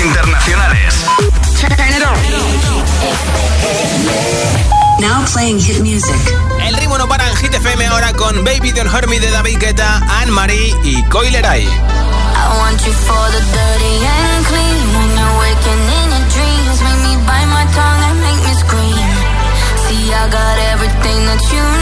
internacionales. Now playing hit music. El ritmo no para en Hit FM ahora con Baby Don't Hurt Me de David Guetta, Anne Marie y Coileray. I want you for the dirty and clean. When you're waking in your dreams, make me bite my tongue and make me scream. See, I got everything that you need.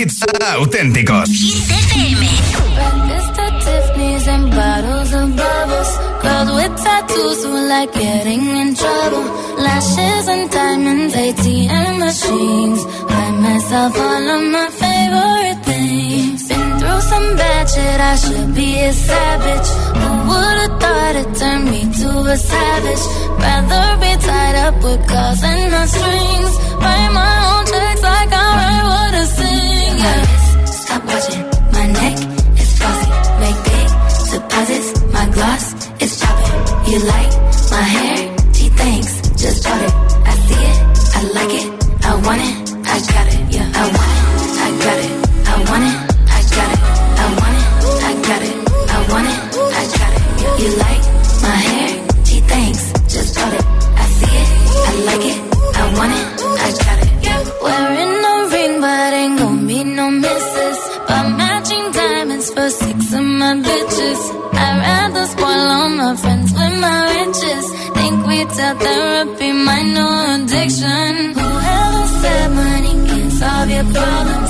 Hits auténticos. Hits FM. Girls with tattoos who like getting in trouble. Lashes and diamonds, ATM machines. Buy myself all of my favorite things. Been through some bad shit, I should be a savage. Who would've thought it turned me to a savage? Rather be tied up with calls and no strings. Write my own checks like sing. Yeah. Stop watching, my neck is flossy. Make big deposits, my gloss is popping. You like my hair? She thinks, just bought it. I see it, I like it, I want it, I got it. Yeah, I want it, I got it, I want it, Tell therapy my new addiction. Whoever said money can solve your problems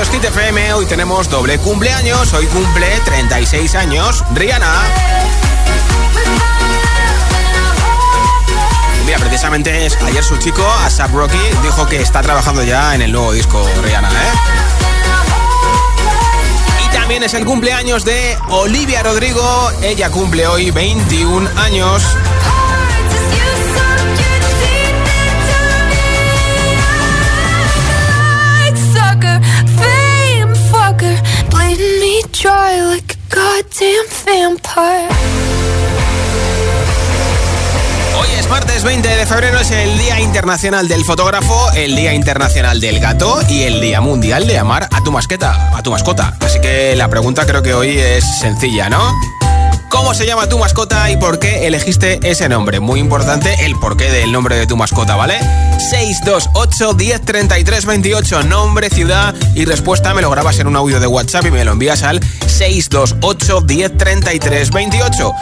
esto es Hit FM. Hoy tenemos doble cumpleaños. Hoy cumple 36 años Rihanna. Mira, precisamente es- ayer su chico, ASAP Rocky, dijo que está trabajando ya en el nuevo disco Rihanna, ¿eh? Y también es el cumpleaños de Olivia Rodrigo. Ella cumple hoy 21 años. Dry like a goddamn vampire. Hoy es martes 20 de febrero, es el Día Internacional del Fotógrafo, el Día Internacional del Gato y el Día Mundial de amar a tu masqueta, a tu mascota. Así que la pregunta creo que hoy es sencilla, ¿no? ¿Cómo se llama tu mascota y por qué elegiste ese nombre? Muy importante el porqué del nombre de tu mascota, ¿vale? 628 10 33 28, nombre, ciudad y respuesta me lo grabas en un audio de WhatsApp y me lo envías al 628 10 33 28.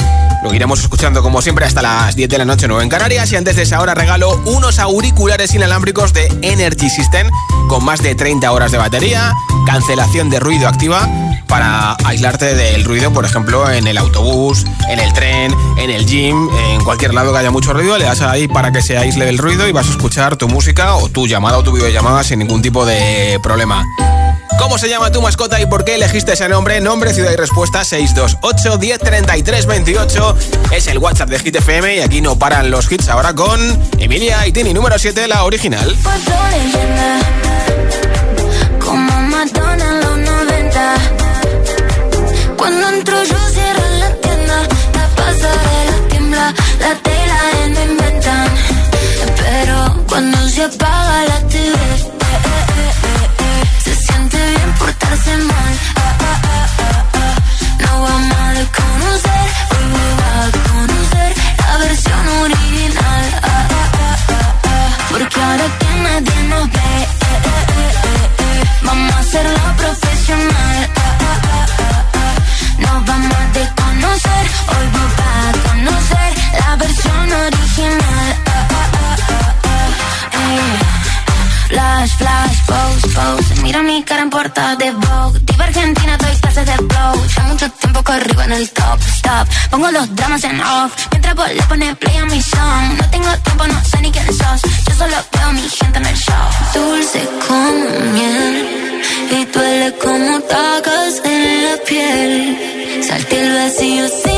Lo iremos escuchando como siempre hasta las 10 de la noche, 9 en Canarias. Y antes de esa hora regalo unos auriculares inalámbricos de Energy System con más de 30 horas de batería, cancelación de ruido activa para aislarte del ruido, por ejemplo, en el autobús, en el tren, en el gym, en cualquier lado que haya mucho ruido, le das ahí para que se aísle el ruido y vas a escuchar tu música o tu llamada o tu videollamada sin ningún tipo de problema. ¿Cómo se llama tu mascota y por qué elegiste ese nombre? Nombre, ciudad y respuesta 628 10 33 28 es el WhatsApp de Hit FM y aquí no paran los hits ahora con Emilia y Tini número 7, la original. Puerto leyenda, como Madonna en los 90. Cuando entro yo cierro la tienda, la tiembla, la tela no inventan. Pero cuando se apaga la TV, eh, eh, eh, eh, se siente bien portarse mal. Ah, ah, ah. No vamos a desconocer, hoy va a conocer la versión original. Porque ahora que nadie nos ve, tan original. Uh, uh, uh, flash, flash, pose, pose. Mira mi cara en portada de Vogue. Diva Argentina, doy clases de flow. Ya mucho tiempo corrigo en el top, stop. Pongo los dramas en off. Mientras vos le pones play a mi song. No tengo tiempo, no sé ni quién sos. Yo solo veo a mi gente en el show. Dulce como miel. Y duele como tacas en la piel. Salte el vacío sin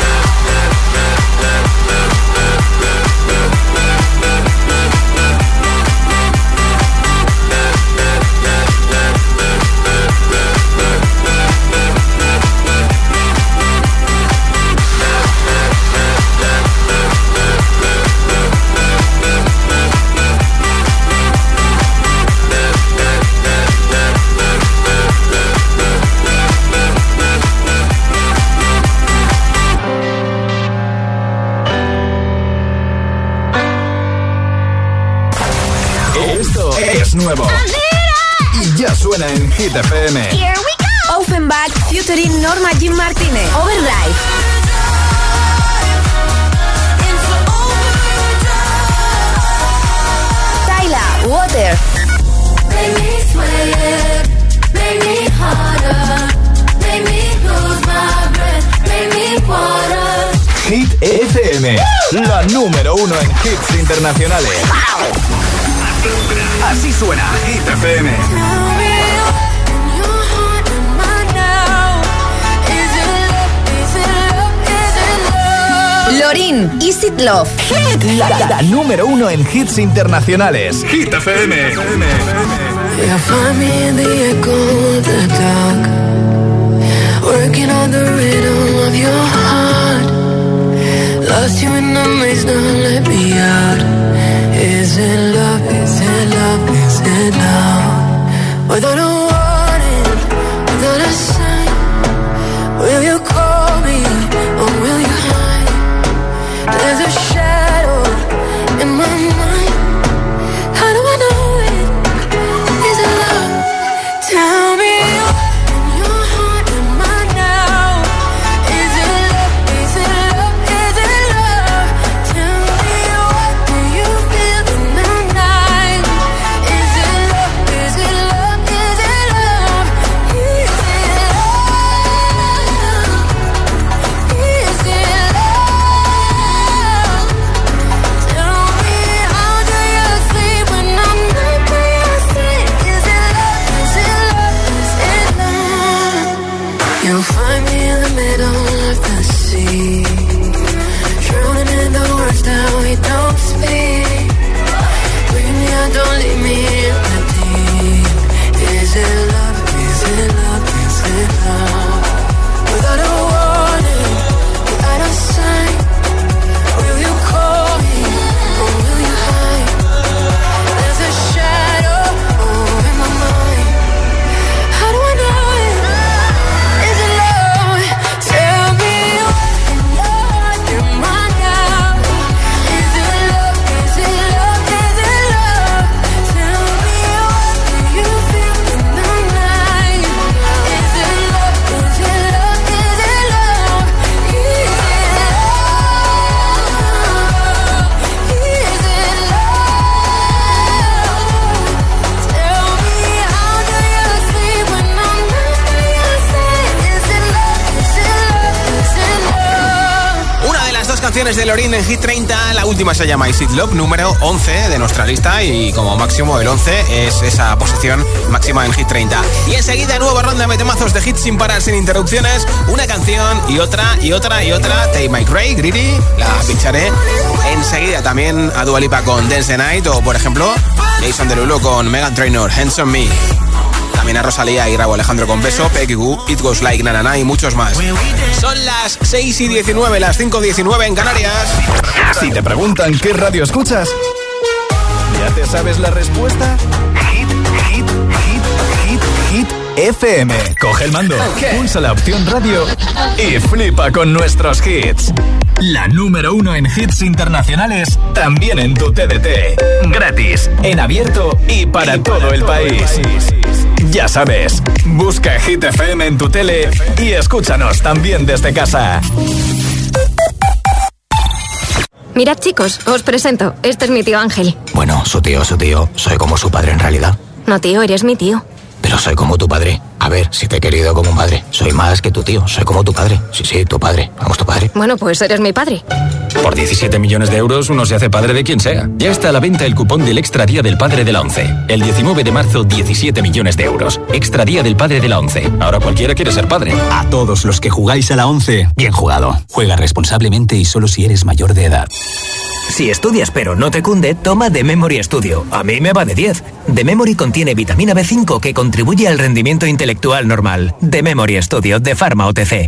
suena en Hit FM. Here we go. Offenbach, featuring Norma Jim Martínez. Overdrive. Water. Make water. Hit FM, la número uno en hits internacionales. Así suena Hit FM. Lorin, Is It Love. La, la, la número uno en hits internacionales. Hit FM. Yeah, find me in the echo of the dark. Working on the rhythm of your heart. Lost you in the maze, now let me canciones de Lorin en Hit 30, la última se llama Is It Love, número 11 de nuestra lista y como máximo el 11 es esa posición máxima en Hit 30. Y enseguida nueva ronda de temazos de hits sin parar, sin interrupciones, una canción y otra y otra y otra, Take My Cray, Greedy, la pincharé. Enseguida también a Dua Lipa con Dance the Night o por ejemplo Jason Derulo con Megan Trainor, Hands on Me. También a Rosalía y Raúl Alejandro con Beso, Peggy Goo, It Goes Like Na Na Na y muchos más. Son las 6 y 19, las 5 y 19 en Canarias. Si te preguntan qué radio escuchas, ¿ya te sabes la respuesta? Hit, hit, hit, hit, hit. FM. Coge el mando, pulsa la opción radio y flipa con nuestros hits. La número uno en hits internacionales, también en tu TDT. Gratis, en abierto y para, todo, el país. Ya sabes, busca Hit FM en tu tele y escúchanos también desde casa. Mirad, chicos, os presento. Este es mi tío Ángel. Bueno, su tío, su tío. Soy como su padre en realidad. No, tío, eres mi tío. Pero soy como tu padre. A ver, si te he querido como un padre. Soy más que tu tío. Soy como tu padre. Sí, sí, tu padre. Vamos, tu padre. Bueno, pues eres mi padre. Por 17 millones de euros uno se hace padre de quien sea. Ya está a la venta el cupón del Extra Día del Padre de la ONCE. El 19 de marzo, 17 millones de euros. Extra Día del Padre de la ONCE. Ahora cualquiera quiere ser padre. A todos los que jugáis a la 11, bien jugado. Juega responsablemente y solo si eres mayor de edad. Si estudias pero no te cunde, toma The Memory Studio. A mí me va de 10. The Memory contiene vitamina B5 que contribuye al rendimiento intelectual normal. The Memory Studio de Pharma OTC.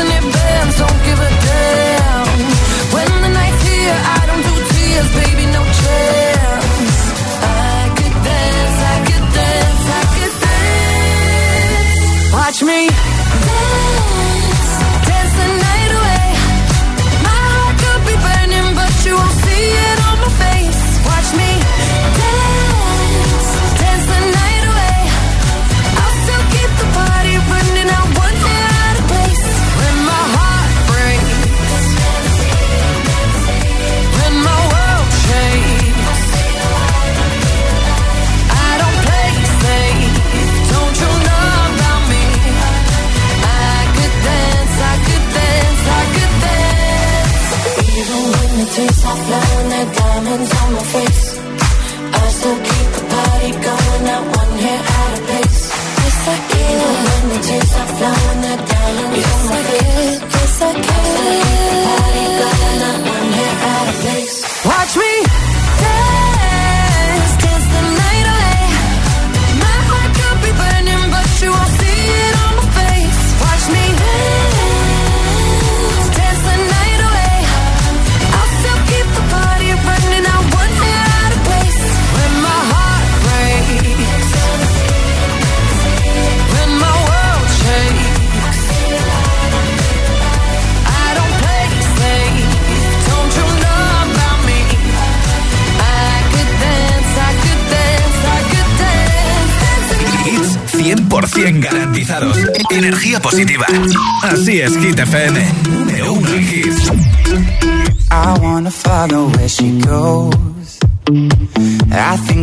And if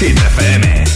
Hit FM, Hit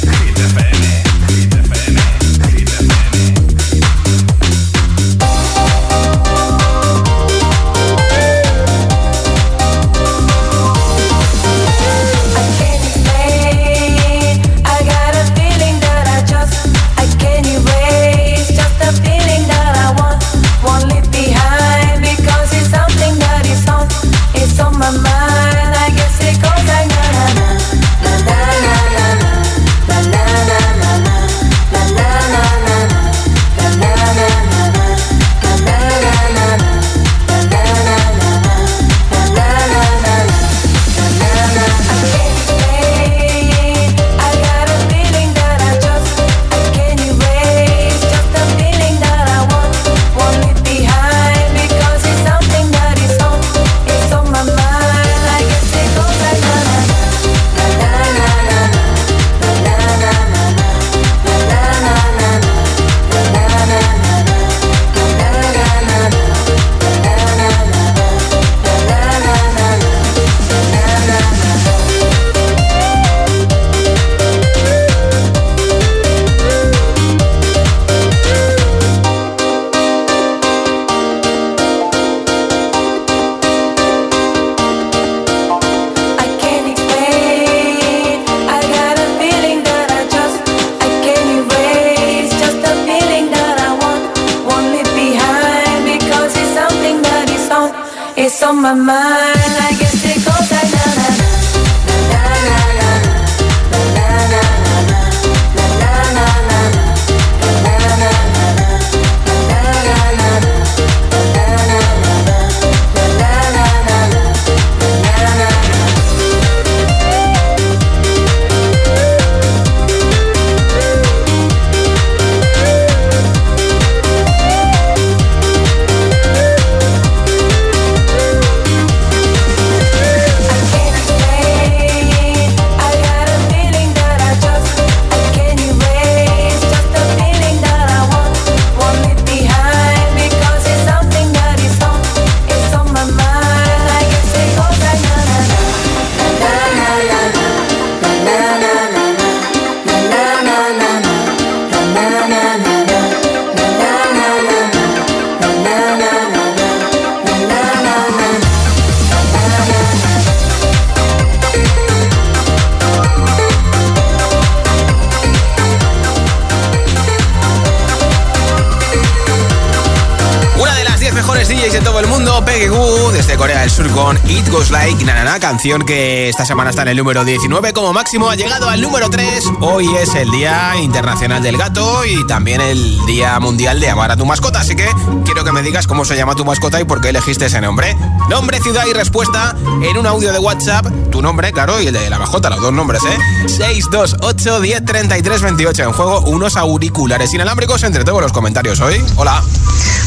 con It Goes Like Na Na canción que esta semana está en el número 19 como máximo, ha llegado al número 3. Hoy es el Día Internacional del Gato y también el Día Mundial de Amar a tu mascota, así que quiero que me digas cómo se llama tu mascota y por qué elegiste ese nombre. Nombre, ciudad y respuesta en un audio de WhatsApp, tu nombre, claro, y el de la mascota, los dos nombres, ¿eh? 628 10 33 28 en juego, unos auriculares inalámbricos entre todos los comentarios hoy. Hola.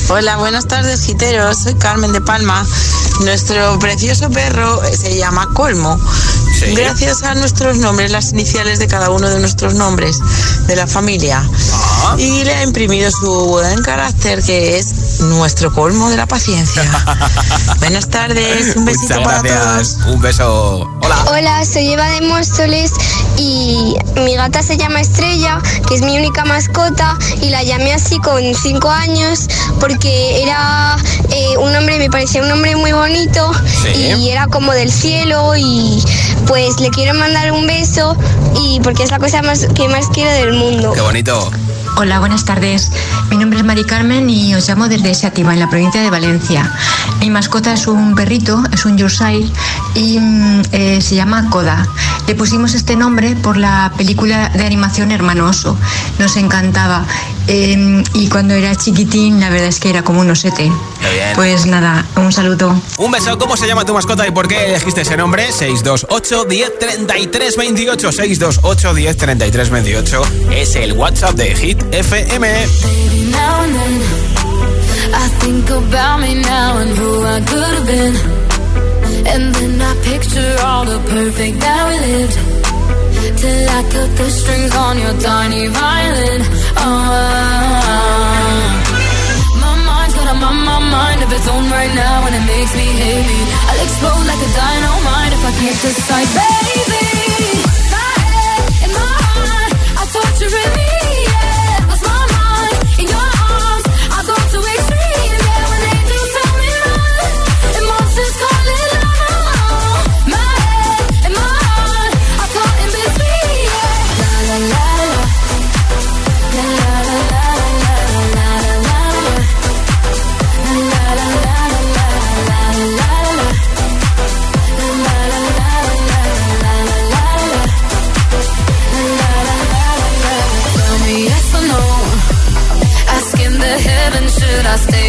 Hola, buenas tardes, giteros. Soy Carmen de Palma. Nuestro precioso perro se llama Colmo. gracias a nuestros nombres, las iniciales de cada uno de nuestros nombres de la familia. Ah. Y le ha imprimido su buen carácter, que es nuestro colmo de la paciencia. Buenas tardes, un besito Muchas para gracias. todos. Un beso. Hola. Hola, soy Eva de Móstoles y mi gata se llama Estrella, que es mi única mascota y la llamé así con cinco años porque era eh, un nombre, me parecía un nombre muy bonito Sí. y era como del cielo y pues le quiero mandar un beso y porque es la cosa más que más quiero del mundo. Qué bonito. Hola, buenas tardes. Mi nombre es Mari Carmen y os llamo desde Xativa, en la provincia de Valencia. Mi mascota es un perrito, es un Yorkshire y mm, eh, se llama Koda. Le pusimos este nombre por la película de animación Hermano Oso. Nos encantaba. Eh, y cuando era chiquitín, la verdad es que era como un osete. Pues nada, un saludo. Un beso, ¿cómo se llama tu mascota y por qué elegiste ese nombre? 628 10 33 28 628 10 33 28 es el WhatsApp de Hit FM. I think about me now and who I could have been. And then I picture all the perfect that we lived. Till I cut the strings on your tiny violin. Oh, of right now, and it makes me me. I'll explode like a dynamite if I can't decide, baby. My head and my heart are torturing me.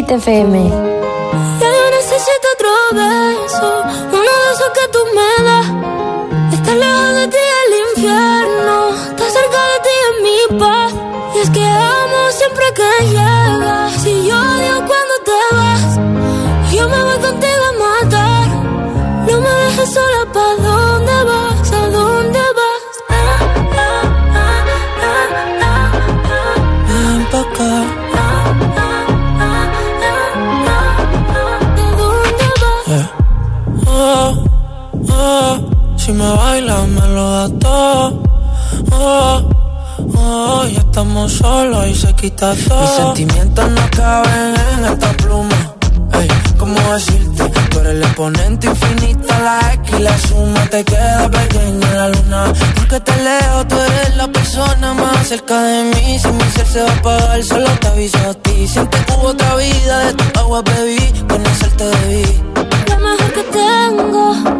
Hit FM. Quita todo. Mis sentimientos no caben en esta pluma. Ey, ¿cómo decirte? Tú eres el exponente infinito, la X y la suma te queda pequeña en la luna. Porque te leo, tú eres la persona más cerca de mí. Si mi ser se va a apagar, solo te aviso a ti. Siente que hubo otra vida, de tu agua bebí, conocerte debí. Lo mejor que tengo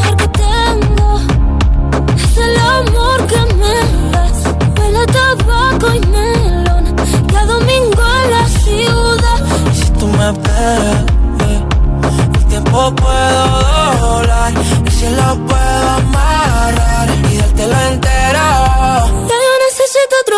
que me das huele a tabaco y melón. Y a domingo en la ciudad. Y si tú me esperas, eh, el tiempo puedo doblar, el cielo puedo amarrar y dártelo entero. Ya yo necesito otro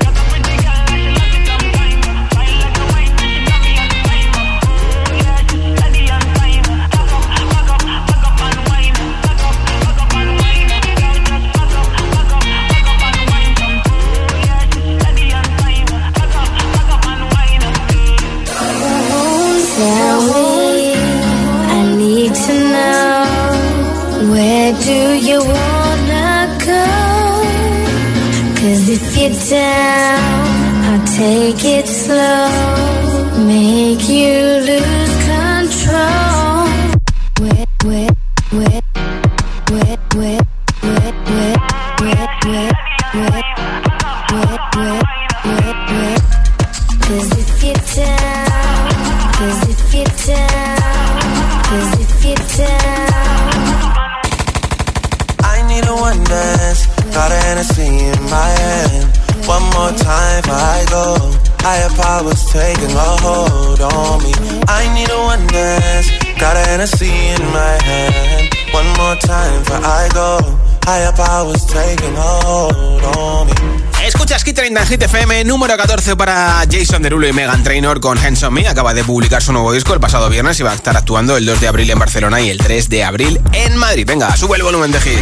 Número 14 para Jason Derulo y Megan Trainor con Hands on Me. Acaba de publicar su nuevo disco el pasado viernes y va a estar actuando el 2 de abril en Barcelona y el 3 de abril en Madrid. Venga, sube el volumen de hit.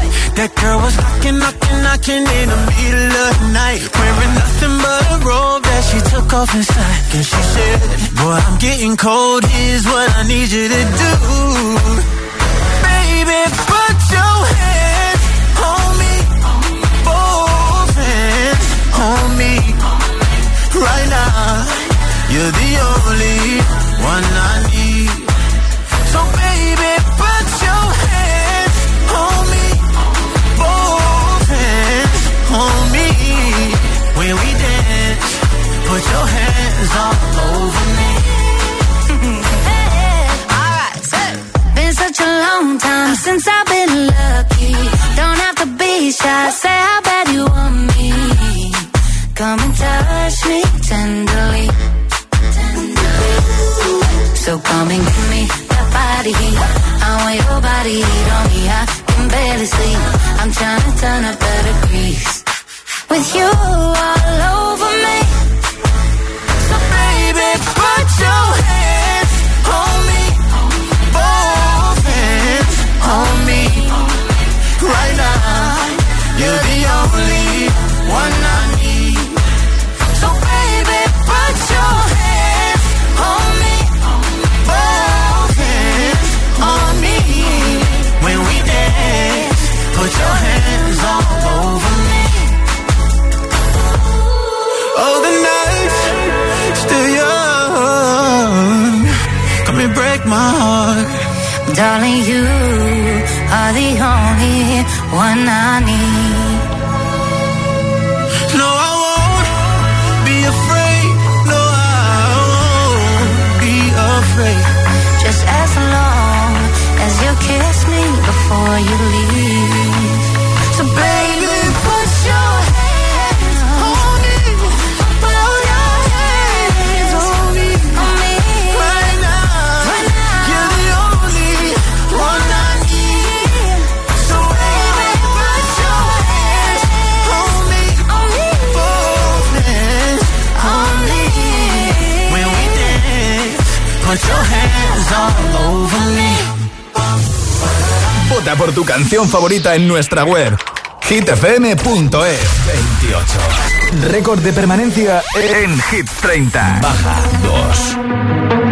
That girl was knocking, knocking, knocking in the middle of the night. Wearing nothing but a robe that she took off inside. And she said, Boy, I'm getting cold. Here's what I need you to do. por tu canción favorita en nuestra web hitfm.es 28. Récord de permanencia en Hit 30. Baja 2.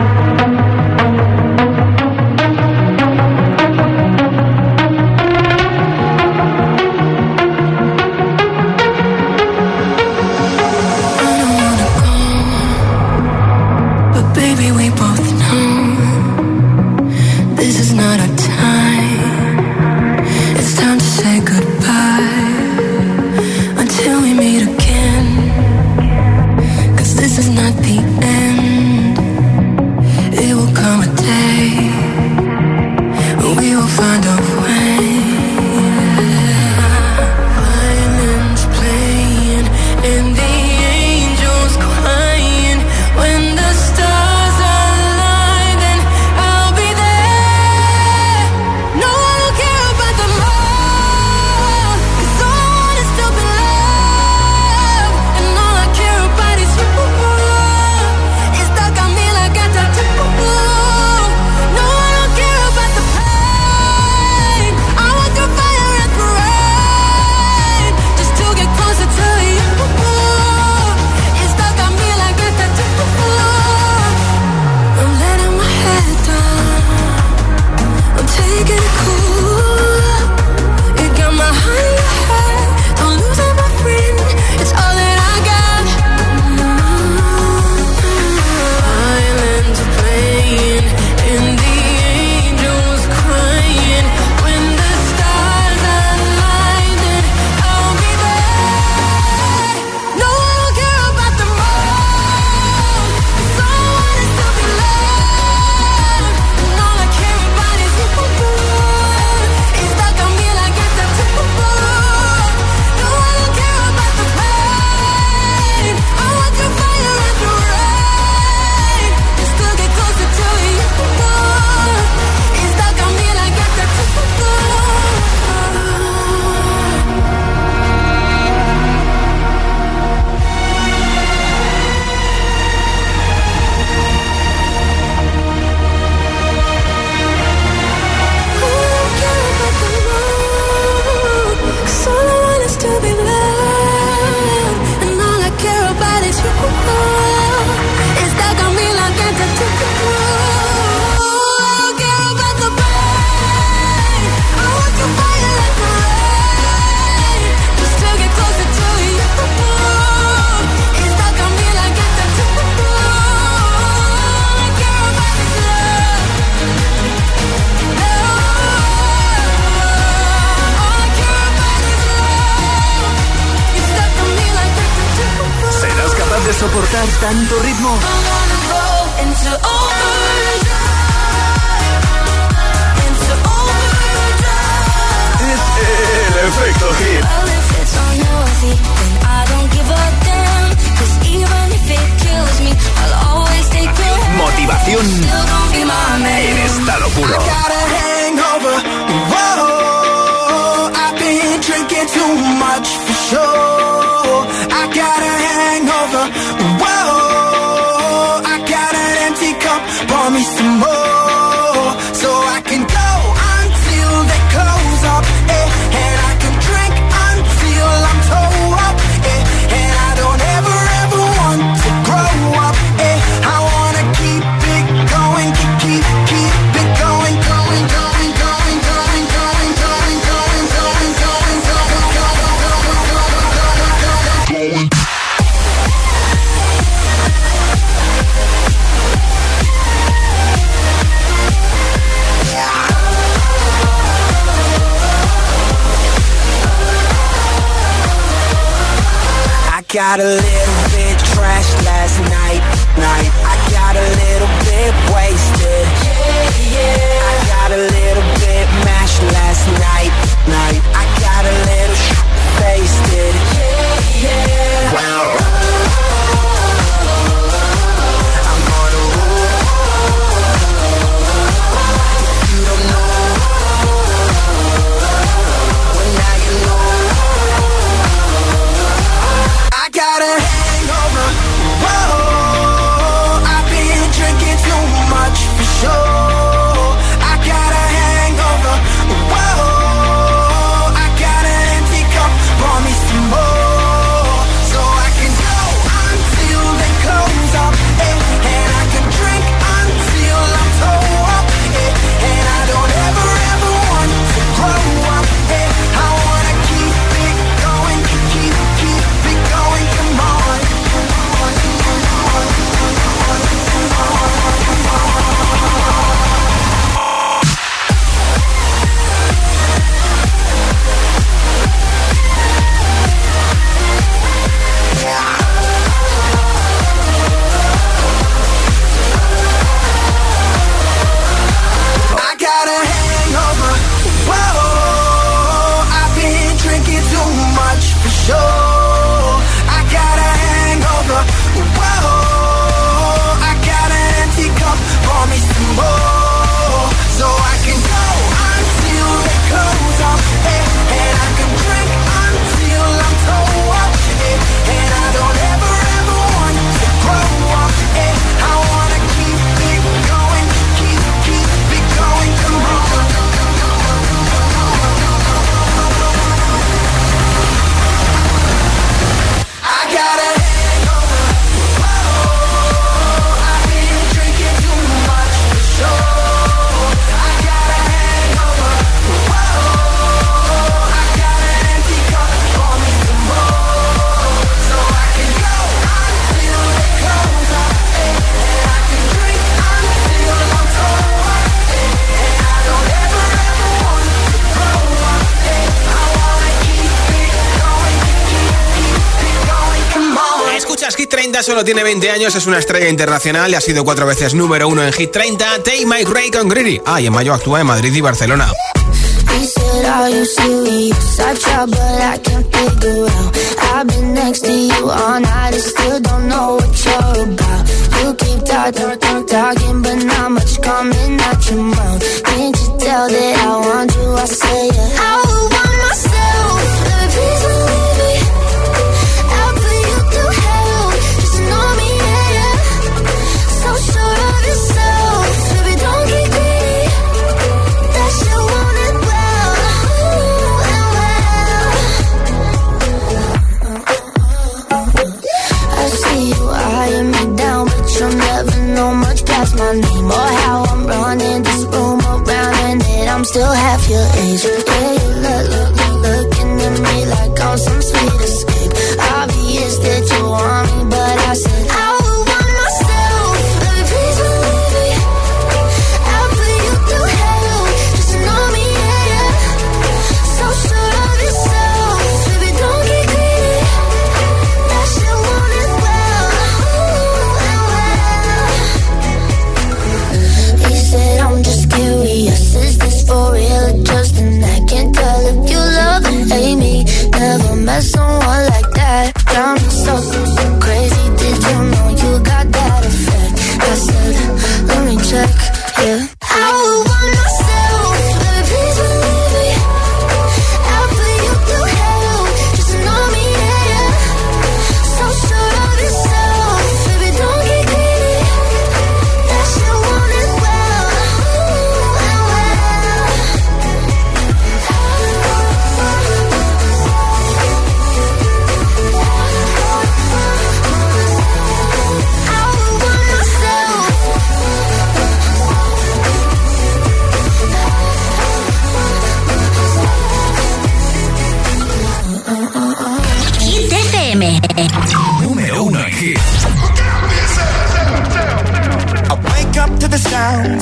Solo tiene 20 años, es una estrella internacional y ha sido cuatro veces número uno en Hit 30. Tay Mike Ray con Greedy. Ah, y en mayo actúa en Madrid y Barcelona.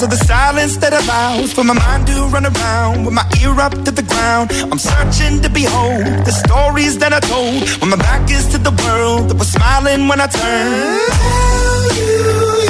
Of the silence that allows for my mind to run around with my ear up to the ground. I'm searching to behold the stories that I told when my back is to the world that was smiling when I turned. Tell you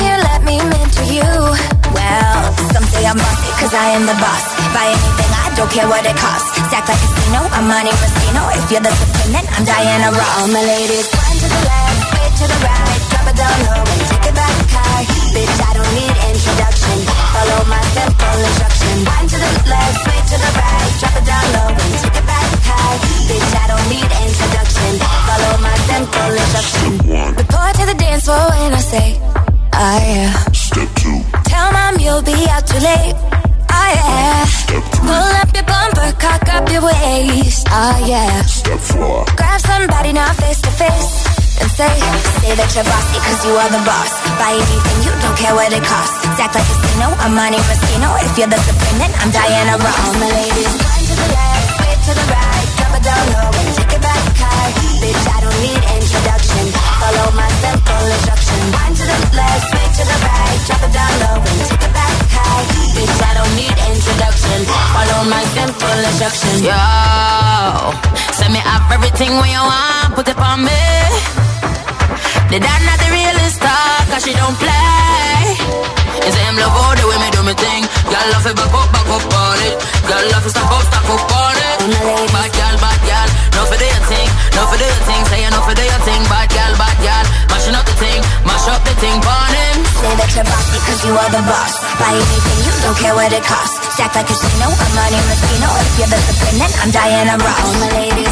Here, let me mentor you. Well, some say I'm bossy, cause I am the boss. Buy anything, I don't care what it costs. Stack like a casino, I'm money Moschino. If you're the supreme, then I'm Diana Ross. All my ladies, one to the left, way to the right. That you're bossy cause you are the boss. Buy anything, you don't care what it costs. Act like a casino, I'm money Moschino. If you're the supreme, then I'm Diana Ross. All my ladies, one to the left, way to the right. Drop it down low and take it back high. Bitch, I don't need introduction. Follow my simple instruction. One to the left, way to the right. Drop it down low and take it back high. Bitch, I don't need introduction. Follow my simple instruction. Yo, send me up everything when you want, put it on me. The dad not the realest talk, cause she don't play. It's him love all the way me do me thing. Girl love it back up, back up on it. Girl love it stack up, stack up on it. Bad girl, bad girl, no for do your thing, no for do your thing. Say you no for do your thing, bad girl, bad girl. Mashing up the thing, mash up the thing, on him. Say that you're bossy cause you are the boss. Buy anything, you don't care what it costs. Stack like a casino, I'm money Moschino. If you're the supreme, then I'm Diana Ross. All my ladies,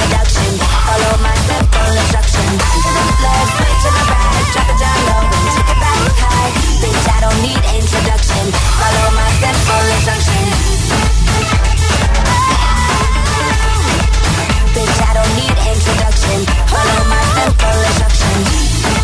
seduction. Follow my simple full instruction. Back to the floor, switch to the ride, drop it down low and take it back high. Bitch, I don't need introduction. Follow my simple full instruction. Bitch, I don't need introduction. Follow my simple full instruction.